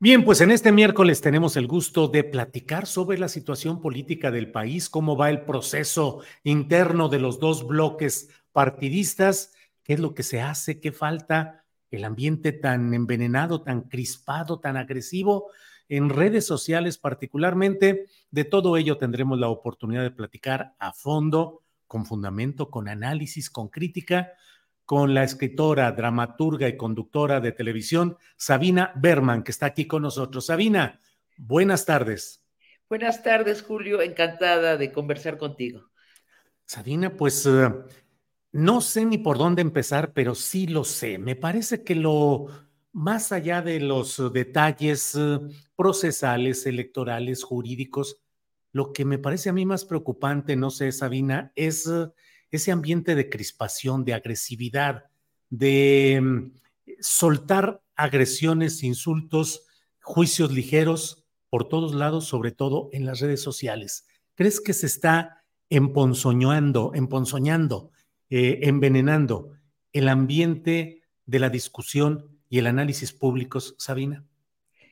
Bien, pues en este miércoles tenemos el gusto de platicar sobre la situación política del país, cómo va el proceso interno de los dos bloques partidistas, qué es lo que se hace, qué falta, el ambiente tan envenenado, tan crispado, tan agresivo en redes sociales particularmente. De todo ello tendremos la oportunidad de platicar a fondo, con fundamento, con análisis, con crítica con la escritora, dramaturga y conductora de televisión, Sabina Berman, que está aquí con nosotros. Sabina, buenas tardes. Buenas tardes, Julio. Encantada de conversar contigo. Sabina, pues eh, no sé ni por dónde empezar, pero sí lo sé. Me parece que lo más allá de los detalles eh, procesales, electorales, jurídicos, lo que me parece a mí más preocupante, no sé, Sabina, es eh, ese ambiente de crispación, de agresividad, de mm, soltar agresiones, insultos, juicios ligeros por todos lados, sobre todo en las redes sociales. ¿Crees que se está emponzoñando, emponzoñando, eh, envenenando el ambiente de la discusión y el análisis públicos, Sabina?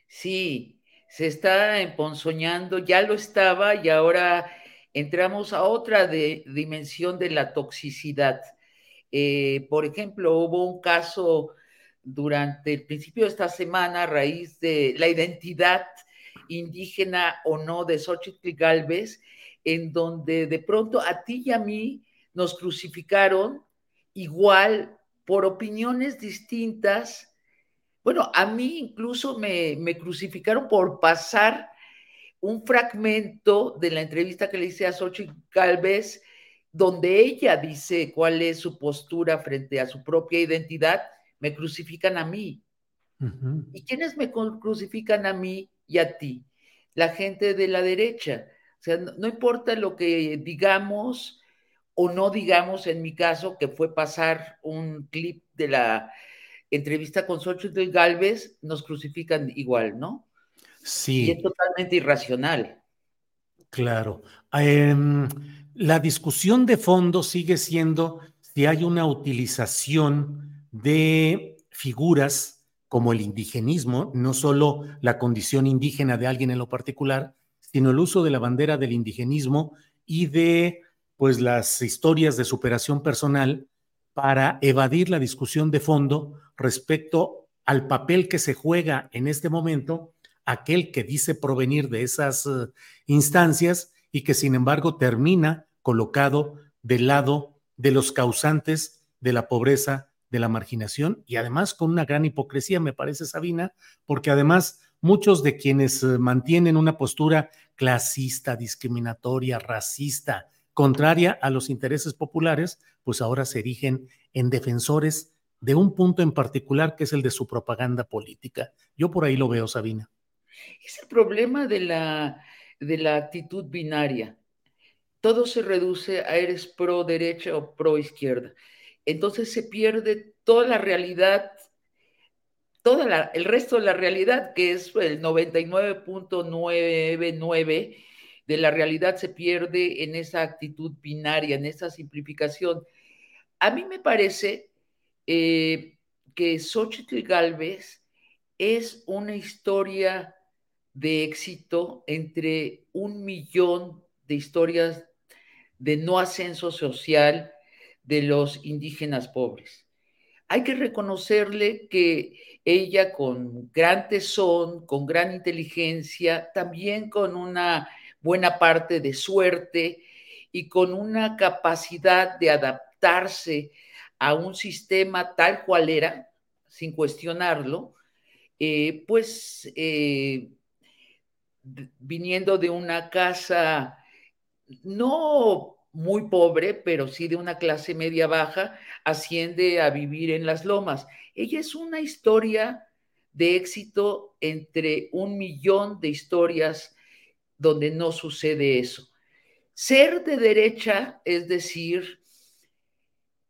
Sí, se está emponzoñando, ya lo estaba y ahora entramos a otra dimensión de la toxicidad. Eh, por ejemplo, hubo un caso durante el principio de esta semana a raíz de la identidad indígena o no de Xochitl Galvez, en donde de pronto a ti y a mí nos crucificaron igual por opiniones distintas. Bueno, a mí incluso me, me crucificaron por pasar un fragmento de la entrevista que le hice a Xochitl Galvez, donde ella dice cuál es su postura frente a su propia identidad, me crucifican a mí. ¿Y quiénes me crucifican a mí y a ti? La gente de la derecha. O sea, no, importa lo que digamos o no digamos, en mi caso, que fue pasar un clip de la entrevista con Xochitl Galvez, nos crucifican igual, ¿no? Sí. Y es totalmente irracional. Claro. Em, la discusión de fondo sigue siendo si hay una utilización de figuras como el indigenismo, no solo la condición indígena de alguien en lo particular, sino el uso de la bandera del indigenismo y de pues las historias de superación personal para evadir la discusión de fondo respecto al papel que se juega en este momento aquel que dice provenir de esas eh, instancias y que sin embargo termina colocado del lado de los causantes de la pobreza, de la marginación y además con una gran hipocresía, me parece, Sabina, porque además muchos de quienes eh, mantienen una postura clasista, discriminatoria, racista, contraria a los intereses populares, pues ahora se erigen en defensores de un punto en particular que es el de su propaganda política. Yo por ahí lo veo, Sabina. Es el problema de la, de la actitud binaria. Todo se reduce a eres pro derecha o pro izquierda. Entonces se pierde toda la realidad todo el resto de la realidad, que es el 99.99 de la realidad, se pierde en esa actitud binaria, en esa simplificación. A mí me parece eh, que Xochitl Galvez es una historia de éxito entre un millón de historias de no ascenso social de los indígenas pobres. Hay que reconocerle que ella con gran tesón, con gran inteligencia, también con una buena parte de suerte y con una capacidad de adaptarse a un sistema tal cual era, sin cuestionarlo, eh, pues eh, viniendo de una casa no muy pobre, pero sí de una clase media baja, asciende a vivir en las lomas. Ella es una historia de éxito entre un millón de historias donde no sucede eso. Ser de derecha es decir,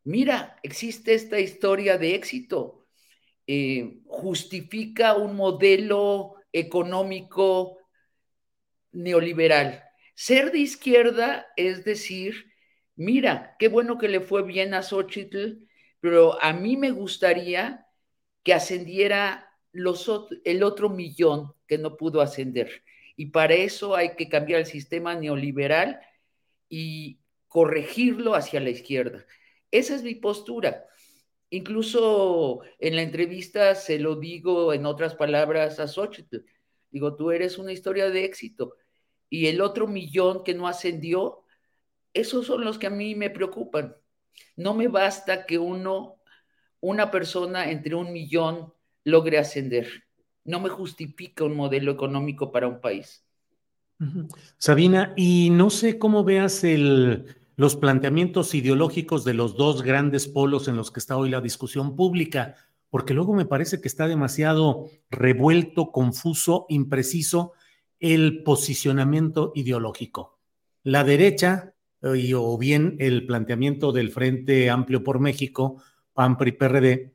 mira, existe esta historia de éxito, eh, justifica un modelo económico neoliberal. Ser de izquierda es decir, mira, qué bueno que le fue bien a Xochitl, pero a mí me gustaría que ascendiera los, el otro millón que no pudo ascender. Y para eso hay que cambiar el sistema neoliberal y corregirlo hacia la izquierda. Esa es mi postura. Incluso en la entrevista se lo digo en otras palabras a Xochitl. Digo, tú eres una historia de éxito. Y el otro millón que no ascendió, esos son los que a mí me preocupan. No me basta que uno, una persona entre un millón logre ascender. No me justifica un modelo económico para un país. Sabina, y no sé cómo veas el, los planteamientos ideológicos de los dos grandes polos en los que está hoy la discusión pública, porque luego me parece que está demasiado revuelto, confuso, impreciso el posicionamiento ideológico. La derecha, eh, o bien el planteamiento del Frente Amplio por México, PAN, PRI, PRD,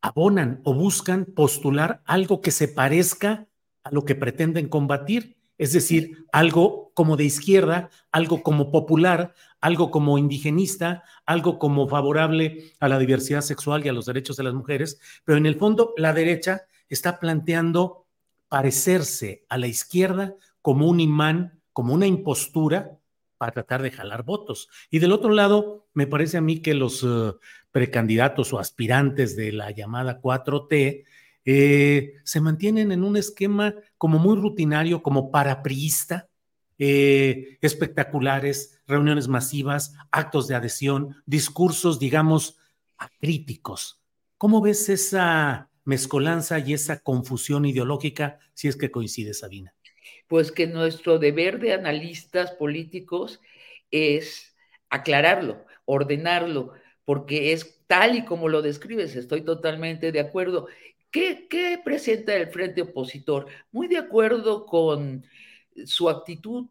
abonan o buscan postular algo que se parezca a lo que pretenden combatir es decir, algo como de izquierda, algo como popular, algo como indigenista, algo como favorable a la diversidad sexual y a los derechos de las mujeres, pero en el fondo la derecha está planteando parecerse a la izquierda como un imán, como una impostura para tratar de jalar votos. Y del otro lado, me parece a mí que los eh, precandidatos o aspirantes de la llamada 4T eh, se mantienen en un esquema como muy rutinario, como parapriista, eh, espectaculares, reuniones masivas, actos de adhesión, discursos, digamos, acríticos. ¿Cómo ves esa mezcolanza y esa confusión ideológica, si es que coincide, Sabina? Pues que nuestro deber de analistas políticos es aclararlo, ordenarlo, porque es tal y como lo describes, estoy totalmente de acuerdo. ¿Qué, presenta el frente opositor? Muy de acuerdo con su actitud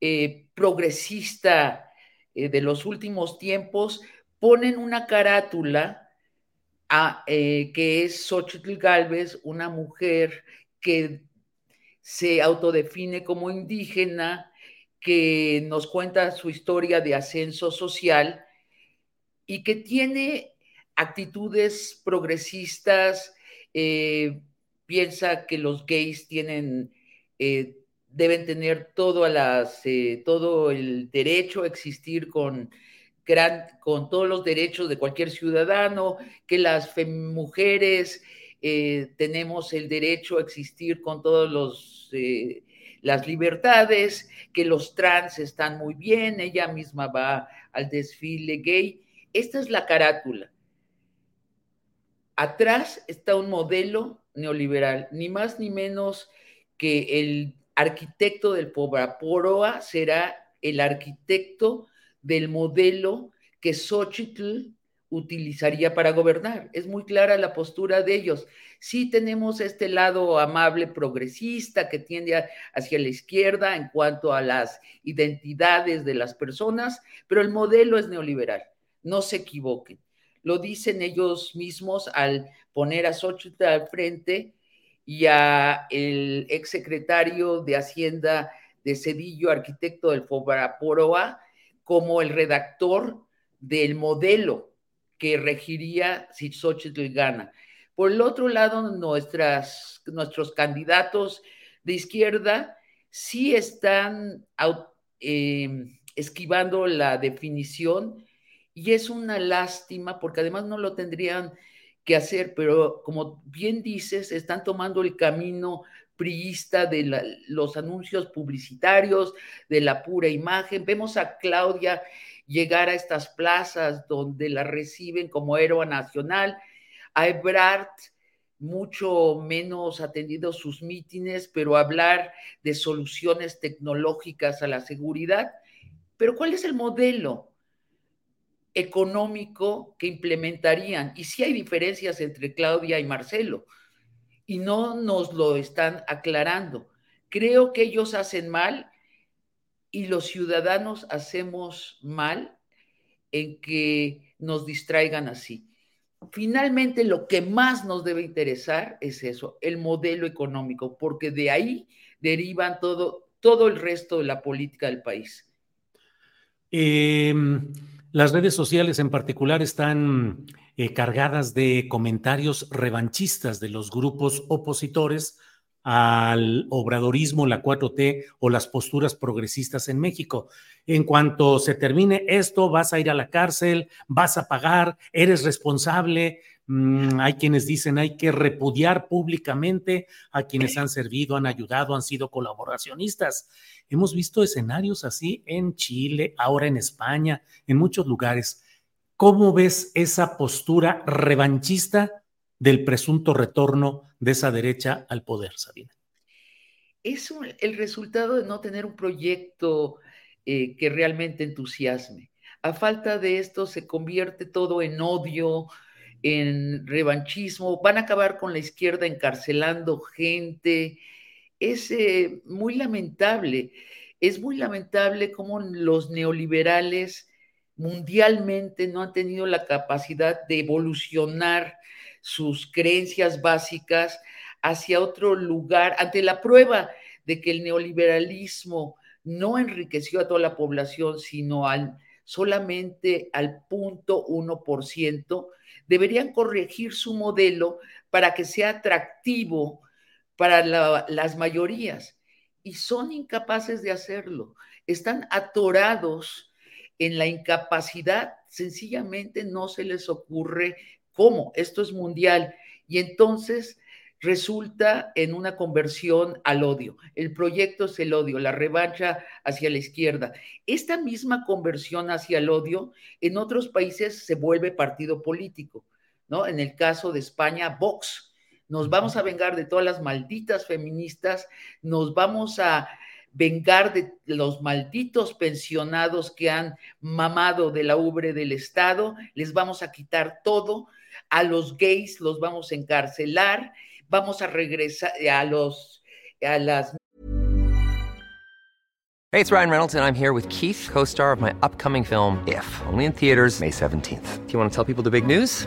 eh, progresista eh, de los últimos tiempos, ponen una carátula a, eh, que es Xochitl Galvez, una mujer que se autodefine como indígena, que nos cuenta su historia de ascenso social y que tiene actitudes progresistas, eh, piensa que los gays tienen, eh, deben tener todo, las, todo el derecho a existir con, con todos los derechos de cualquier ciudadano, que las mujeres tenemos el derecho a existir con todos los las libertades, que los trans están muy bien, ella misma va al desfile gay. Esta es la carátula. Atrás está un modelo neoliberal, ni más ni menos que el arquitecto del Poroa será el arquitecto del modelo que Xochitl utilizaría para gobernar. Es muy clara la postura de ellos. Sí tenemos este lado amable progresista que tiende hacia la izquierda en cuanto a las identidades de las personas, pero el modelo es neoliberal. No se equivoquen lo dicen ellos mismos al poner a Xochitl al frente y a el exsecretario de Hacienda de Cedillo, arquitecto del Fobaraporoa, como el redactor del modelo que regiría si Xochitl gana. Por el otro lado, nuestras, nuestros candidatos de izquierda sí están eh, esquivando la definición y es una lástima porque además no lo tendrían que hacer, pero como bien dices, están tomando el camino de los anuncios publicitarios, de la pura imagen. Vemos a Claudia llegar a estas plazas donde la reciben como héroe nacional, a Ebrard mucho menos atendido sus mítines, pero hablar de soluciones tecnológicas a la seguridad. Pero ¿cuál es el modelo económico que implementarían? Y si hay diferencias entre Claudia y Marcelo, y no nos lo están aclarando. Creo que ellos hacen mal y los ciudadanos hacemos mal en que nos distraigan así. Finalmente, lo que más nos debe interesar es eso, el modelo económico, porque de ahí derivan todo, todo el resto de la política del país. Em, las redes sociales en particular están eh, cargadas de comentarios revanchistas de los grupos opositores al obradorismo, la 4T o las posturas progresistas en México. En cuanto se termine esto, vas a ir a la cárcel, vas a pagar, eres responsable. Mm, hay quienes dicen hay que repudiar públicamente a quienes han servido, han ayudado, han sido colaboracionistas. Hemos visto escenarios así en Chile, ahora en España, en muchos lugares. ¿Cómo ves esa postura revanchista del presunto retorno de esa derecha al poder, Sabina? Es el resultado de no tener un proyecto eh, que realmente entusiasme. A falta de esto se convierte todo en odio, en revanchismo, van a acabar con la izquierda encarcelando gente. Es eh, muy lamentable, es muy lamentable cómo los neoliberales mundialmente no han tenido la capacidad de evolucionar sus creencias básicas hacia otro lugar, ante la prueba de que el neoliberalismo no enriqueció a toda la población, sino al, solamente al punto ciento, deberían corregir su modelo para que sea atractivo para las mayorías. Y son incapaces de hacerlo. Están atorados en la incapacidad, sencillamente no se les ocurre ¿Cómo? Esto es mundial. Y entonces resulta en una conversión al odio. El proyecto es el odio, la revancha hacia la izquierda. Esta misma conversión hacia el odio en otros países se vuelve partido político, ¿no? En el caso de España, Vox. Nos vamos a vengar de todas las malditas feministas, nos vamos a vengar de los malditos pensionados que han mamado de la ubre del Estado, les vamos a quitar todo, a los gays los vamos a encarcelar, vamos a regresar a los a las Hey, it's Ryan Reynolds and I'm here with Keith, co-star of my upcoming film If, only in theaters May 17th. Do you want to tell people the big news?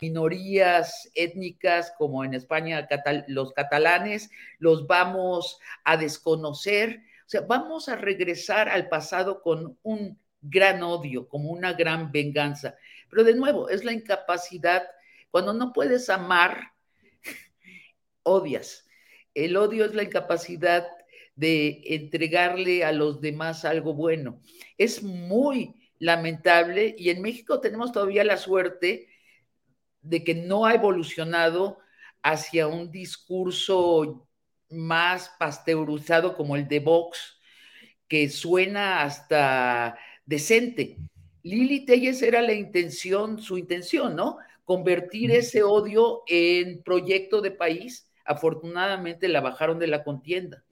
Minorías étnicas como en España los catalanes los vamos a desconocer, o sea, vamos a regresar al pasado con un gran odio, como una gran venganza. Pero de nuevo, es la incapacidad, cuando no puedes amar, odias. El odio es la incapacidad de entregarle a los demás algo bueno. Es muy lamentable y en México tenemos todavía la suerte de que no ha evolucionado hacia un discurso más pasteurizado como el de Vox, que suena hasta decente. Lili Telles era la intención, su intención, ¿no? Convertir ese odio en proyecto de país. Afortunadamente la bajaron de la contienda.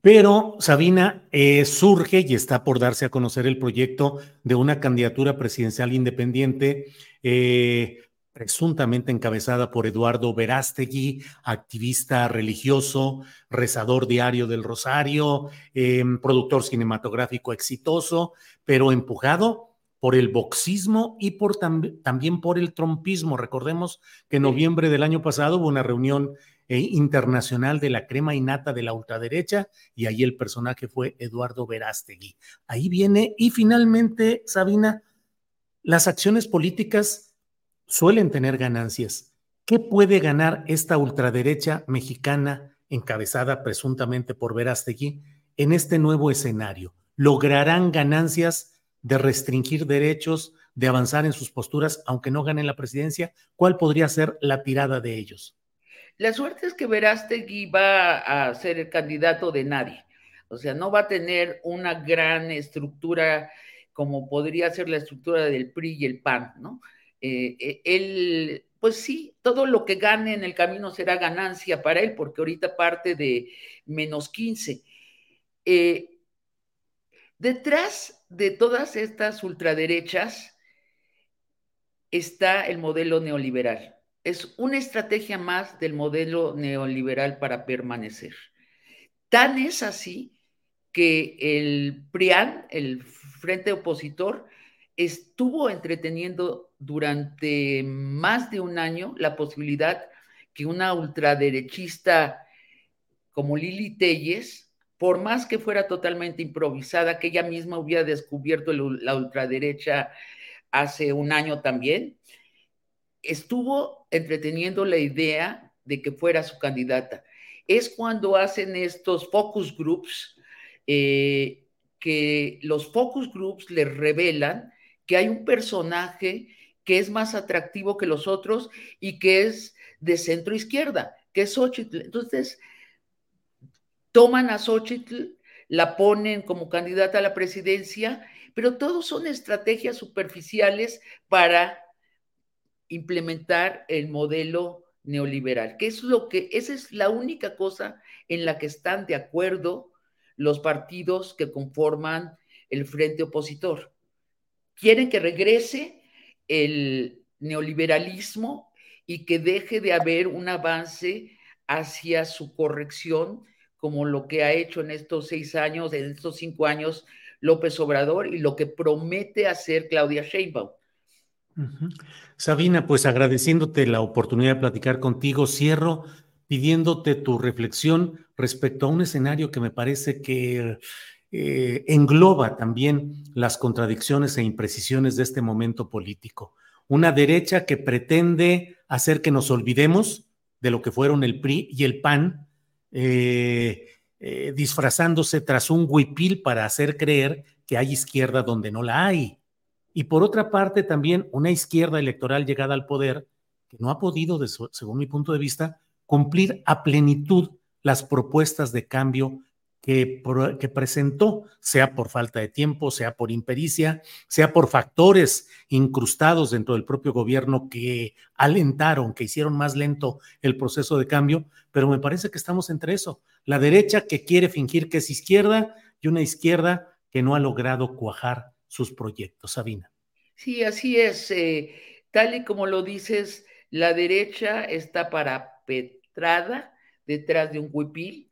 Pero Sabina eh, surge y está por darse a conocer el proyecto de una candidatura presidencial independiente eh, presuntamente encabezada por Eduardo Verástegui, activista religioso, rezador diario del Rosario, em, productor cinematográfico exitoso, pero empujado por el boxismo y por también por el trompismo. Recordemos que en noviembre del año pasado hubo una reunión eh, internacional de la crema innata de la ultraderecha y ahí el personaje fue Eduardo Verástegui. Ahí viene y finalmente, Sabina, las acciones políticas suelen tener ganancias. ¿Qué puede ganar esta ultraderecha mexicana encabezada presuntamente por Verástegui en este nuevo escenario? ¿Lograrán ganancias de restringir derechos, de avanzar en sus posturas, aunque no ganen la presidencia? ¿Cuál podría ser la tirada de ellos? La suerte es que Verástegui va a ser el candidato de nadie. O sea, no va a tener una gran estructura como podría ser la estructura del PRI y el PAN, ¿no? Eh, eh, él, pues sí, todo lo que gane en el camino será ganancia para él, porque ahorita parte de menos 15. Eh, detrás de todas estas ultraderechas está el modelo neoliberal. Es una estrategia más del modelo neoliberal para permanecer. Tan es así que el PRIAN, el Frente Opositor, estuvo entreteniendo durante más de un año la posibilidad que una ultraderechista como Lili Telles, por más que fuera totalmente improvisada, que ella misma hubiera descubierto la ultraderecha hace un año también, estuvo entreteniendo la idea de que fuera su candidata. Es cuando hacen estos focus groups, eh, que los focus groups les revelan que hay un personaje que es más atractivo que los otros y que es de centro izquierda, que es Xochitl. Entonces, toman a Xochitl, la ponen como candidata a la presidencia, pero todos son estrategias superficiales para implementar el modelo neoliberal, que es lo que, esa es la única cosa en la que están de acuerdo los partidos que conforman el frente opositor quieren que regrese el neoliberalismo y que deje de haber un avance hacia su corrección, como lo que ha hecho en estos seis años, en estos cinco años López Obrador y lo que promete hacer Claudia Sheinbaum. Sabina, pues agradeciéndote la oportunidad de platicar contigo, cierro pidiéndote tu reflexión respecto a un escenario que me parece que eh, engloba también las contradicciones e imprecisiones de este momento político. Una derecha que pretende hacer que nos olvidemos de lo que fueron el PRI y el PAN, eh, eh, disfrazándose tras un huipil para hacer creer que hay izquierda donde no la hay. Y por otra parte, también una izquierda electoral llegada al poder que no ha podido, según mi punto de vista, cumplir a plenitud las propuestas de cambio que, presentó, sea por falta de tiempo, sea por impericia, sea por factores incrustados dentro del propio gobierno que alentaron, que hicieron más lento el proceso de cambio, pero me parece que estamos entre eso, la derecha que quiere fingir que es izquierda y una izquierda que no ha logrado cuajar sus proyectos. Sabina. Sí, así es. Eh, tal y como lo dices, la derecha está parapetrada detrás de un huipil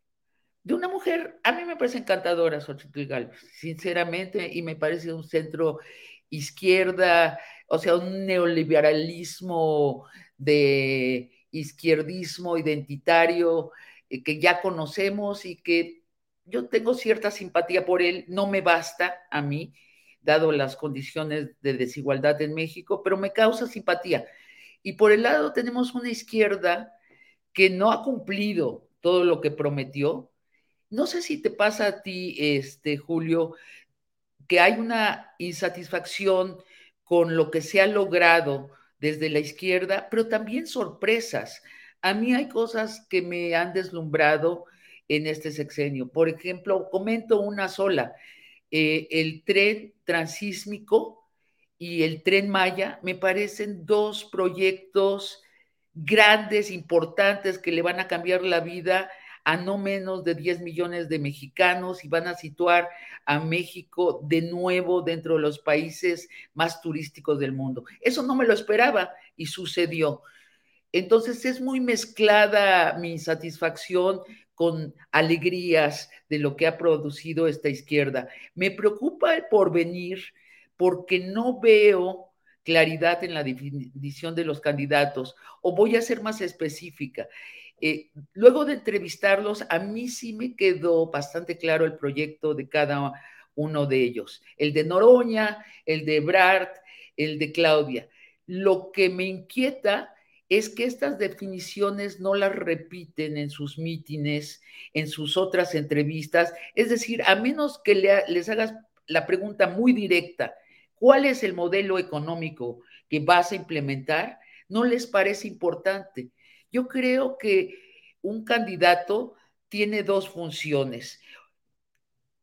de una mujer, a mí me parece encantadora Xochitl Galvez, sinceramente, y me parece un centro izquierda, o sea, un neoliberalismo de izquierdismo identitario eh, que ya conocemos y que yo tengo cierta simpatía por él, no me basta a mí, dado las condiciones de desigualdad en México, pero me causa simpatía. Y por el lado tenemos una izquierda que no ha cumplido todo lo que prometió. No sé si te pasa a ti, este, Julio, que hay una insatisfacción con lo que se ha logrado desde la izquierda, pero también sorpresas. A mí hay cosas que me han deslumbrado en este sexenio. Por ejemplo, comento una sola, eh, el tren transísmico y el tren Maya me parecen dos proyectos grandes, importantes, que le van a cambiar la vida a no menos de 10 millones de mexicanos y van a situar a México de nuevo dentro de los países más turísticos del mundo. Eso no me lo esperaba y sucedió. Entonces es muy mezclada mi satisfacción con alegrías de lo que ha producido esta izquierda. Me preocupa el porvenir porque no veo claridad en la definición de los candidatos o voy a ser más específica. Eh, luego de entrevistarlos, a mí sí me quedó bastante claro el proyecto de cada uno de ellos, el de Noroña, el de Brart, el de Claudia. Lo que me inquieta es que estas definiciones no las repiten en sus mítines, en sus otras entrevistas. Es decir, a menos que les hagas la pregunta muy directa, ¿cuál es el modelo económico que vas a implementar? No les parece importante. Yo creo que un candidato tiene dos funciones.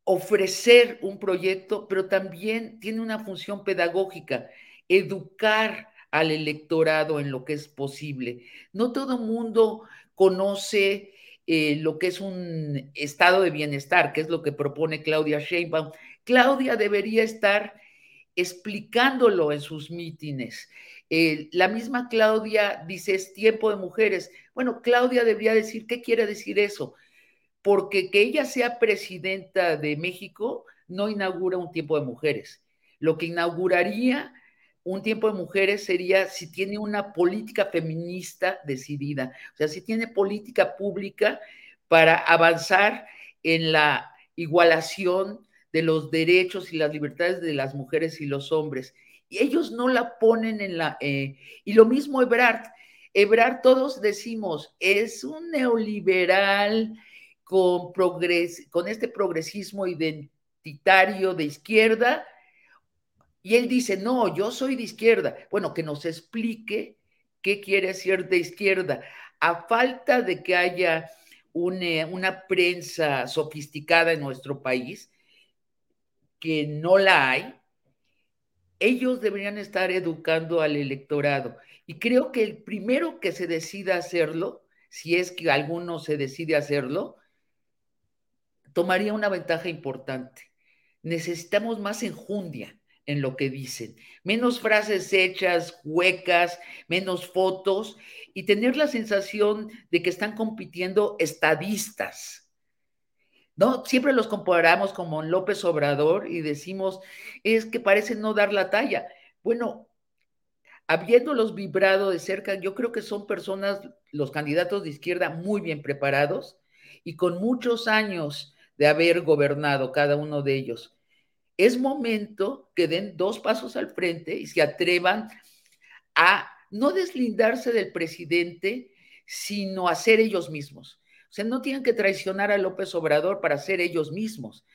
Ofrecer un proyecto, pero también tiene una función pedagógica, educar al electorado en lo que es posible. No todo mundo conoce eh, lo que es un estado de bienestar, que es lo que propone Claudia Sheinbaum. Claudia debería estar explicándolo en sus mítines. La misma Claudia dice, es tiempo de mujeres. Bueno, Claudia debería decir, ¿qué quiere decir eso? Porque que ella sea presidenta de México no inaugura un tiempo de mujeres. Lo que inauguraría un tiempo de mujeres sería si tiene una política feminista decidida, o sea, si tiene política pública para avanzar en la igualación de los derechos y las libertades de las mujeres y los hombres y ellos no la ponen en la... Eh, y lo mismo Ebrard. Ebrard, todos decimos, es un neoliberal con, progres, con este progresismo identitario de izquierda. Y él dice, no, yo soy de izquierda. Bueno, que nos explique qué quiere decir de izquierda. A falta de que haya una, una prensa sofisticada en nuestro país, que no la hay, ellos deberían estar educando al electorado. Y creo que el primero que se decida hacerlo, si es que alguno se decide hacerlo, tomaría una ventaja importante. Necesitamos más enjundia en lo que dicen, menos frases hechas, huecas, menos fotos y tener la sensación de que están compitiendo estadistas ¿no? Siempre los comparamos como López Obrador y decimos, es que parece no dar la talla. Bueno, habiéndolos vibrado de cerca, yo creo que son personas, los candidatos de izquierda, muy bien preparados y con muchos años de haber gobernado cada uno de ellos. Es momento que den dos pasos al frente y se atrevan a no deslindarse del presidente, sino a ser ellos mismos. O sea, no tienen que traicionar a López Obrador para ser ellos mismos.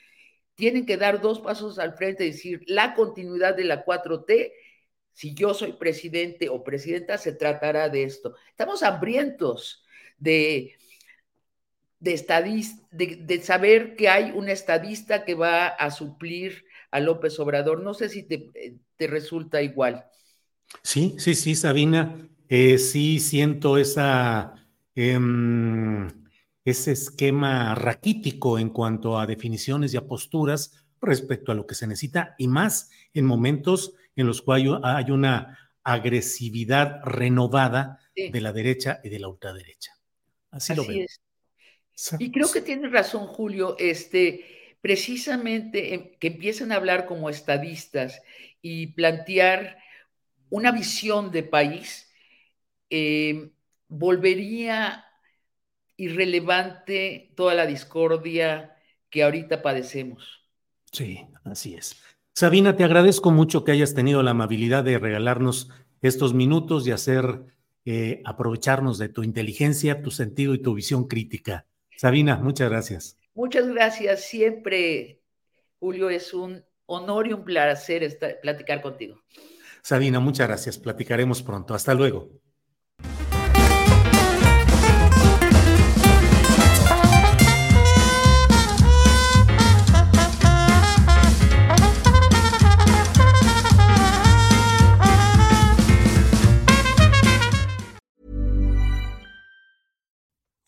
Tienen que dar dos pasos al frente y decir, la continuidad de la 4T, si yo soy presidente o presidenta, se tratará de esto. Estamos hambrientos de, de, de, saber que hay un estadista que va a suplir a López Obrador. No sé si te, te resulta igual. Sí, sí, sí, Sabina. Eh, sí siento esa... Em, ese esquema raquítico en cuanto a definiciones y a posturas respecto a lo que se necesita y más en momentos en los cuales hay una agresividad renovada de la derecha y de la ultraderecha. Así, lo veo. Y creo que tiene razón, Julio, este, precisamente que empiezan a hablar como estadistas y plantear una visión de país, eh, volvería irrelevante toda la discordia que ahorita padecemos. Sí, así es. Sabina, te agradezco mucho que hayas tenido la amabilidad de regalarnos estos minutos y hacer eh, aprovecharnos de tu inteligencia, tu sentido y tu visión crítica Sabina, muchas gracias. Muchas gracias. Siempre, Julio, es un honor y un placer estar, platicar contigo. Sabina, muchas gracias. Platicaremos pronto. Hasta luego.